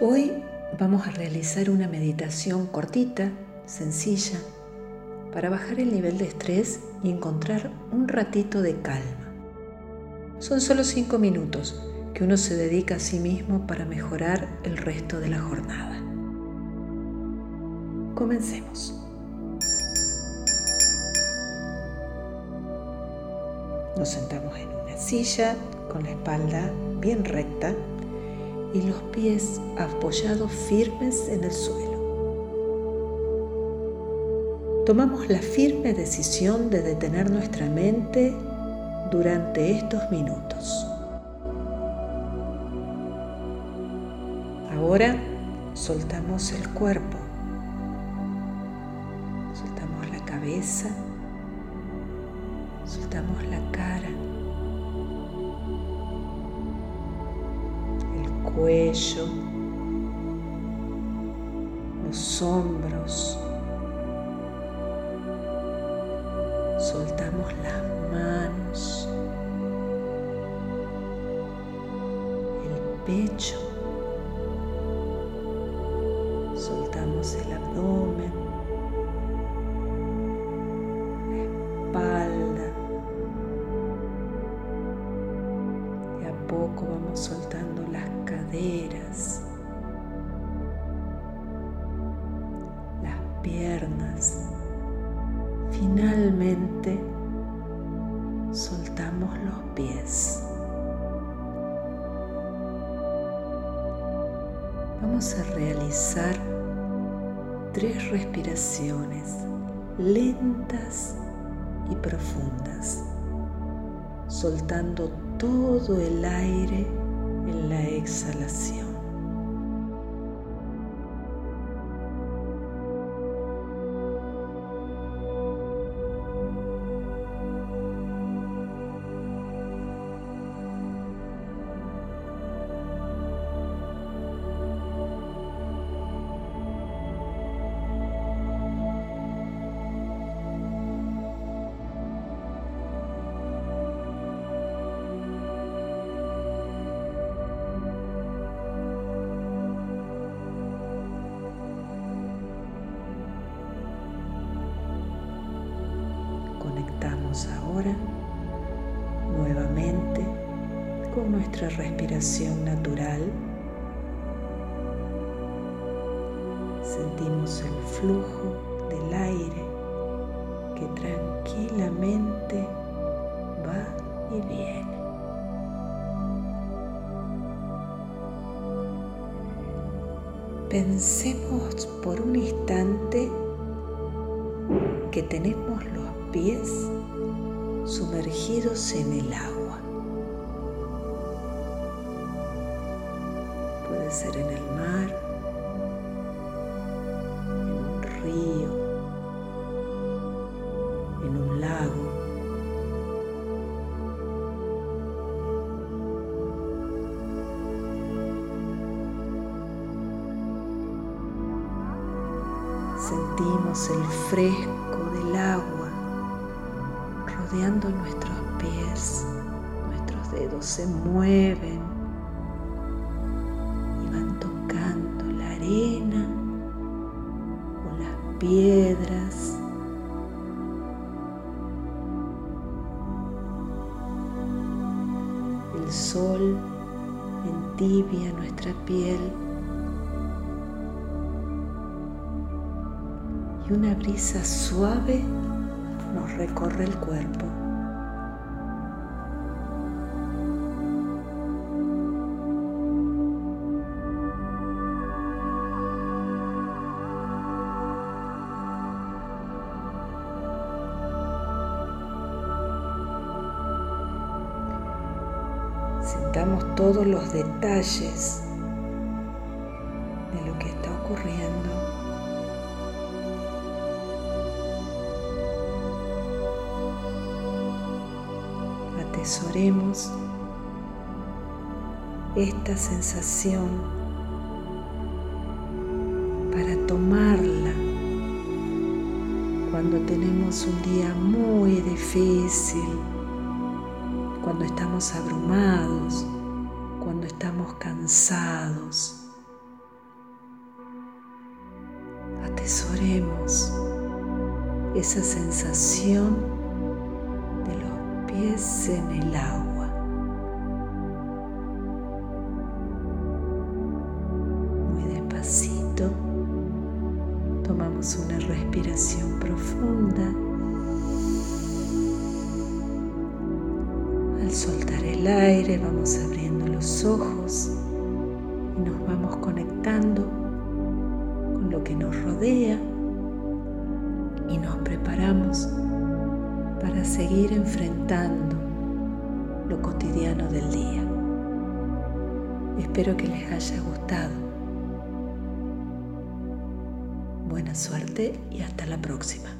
Hoy vamos a realizar una meditación cortita, sencilla, para bajar el nivel de estrés y encontrar un ratito de calma. Son solo cinco minutos que uno se dedica a sí mismo para mejorar el resto de la jornada. Comencemos. Nos sentamos en una silla con la espalda bien recta y los pies apoyados firmes en el suelo. Tomamos la firme decisión de detener nuestra mente durante estos minutos. Ahora soltamos el cuerpo, soltamos la cabeza, soltamos la cara, cuello, los hombros, soltamos las manos, el pecho, soltamos el abdomen, la espalda. De a poco vamos soltando las las piernas. Finalmente soltamos los pies. Vamos a realizar tres respiraciones lentas y profundas, soltando todo el aire la exhalación. Ahora nuevamente con nuestra respiración natural. Sentimos el flujo del aire que tranquilamente va y viene. Pensemos por un instante que tenemos los pies sumergidos en el agua. Puede ser en el mar, en un río, en un lago. Sentimos el fresco rodeando nuestros pies. Nuestros dedos se mueven y van tocando la arena o las piedras. El sol entibia nuestra piel y una brisa suave recorre el cuerpo. Sintamos todos los detalles de lo que está ocurriendo. Atesoremos esta sensación para tomarla cuando tenemos un día muy difícil, cuando estamos abrumados, cuando estamos cansados, atesoremos esa sensación pies en el agua. Muy despacito, tomamos una respiración profunda. Al soltar el aire vamos abriendo los ojos y nos vamos conectando con lo que nos rodea y nos preparamos para seguir enfrentando lo cotidiano del día. Espero que les haya gustado. Buena suerte y hasta la próxima.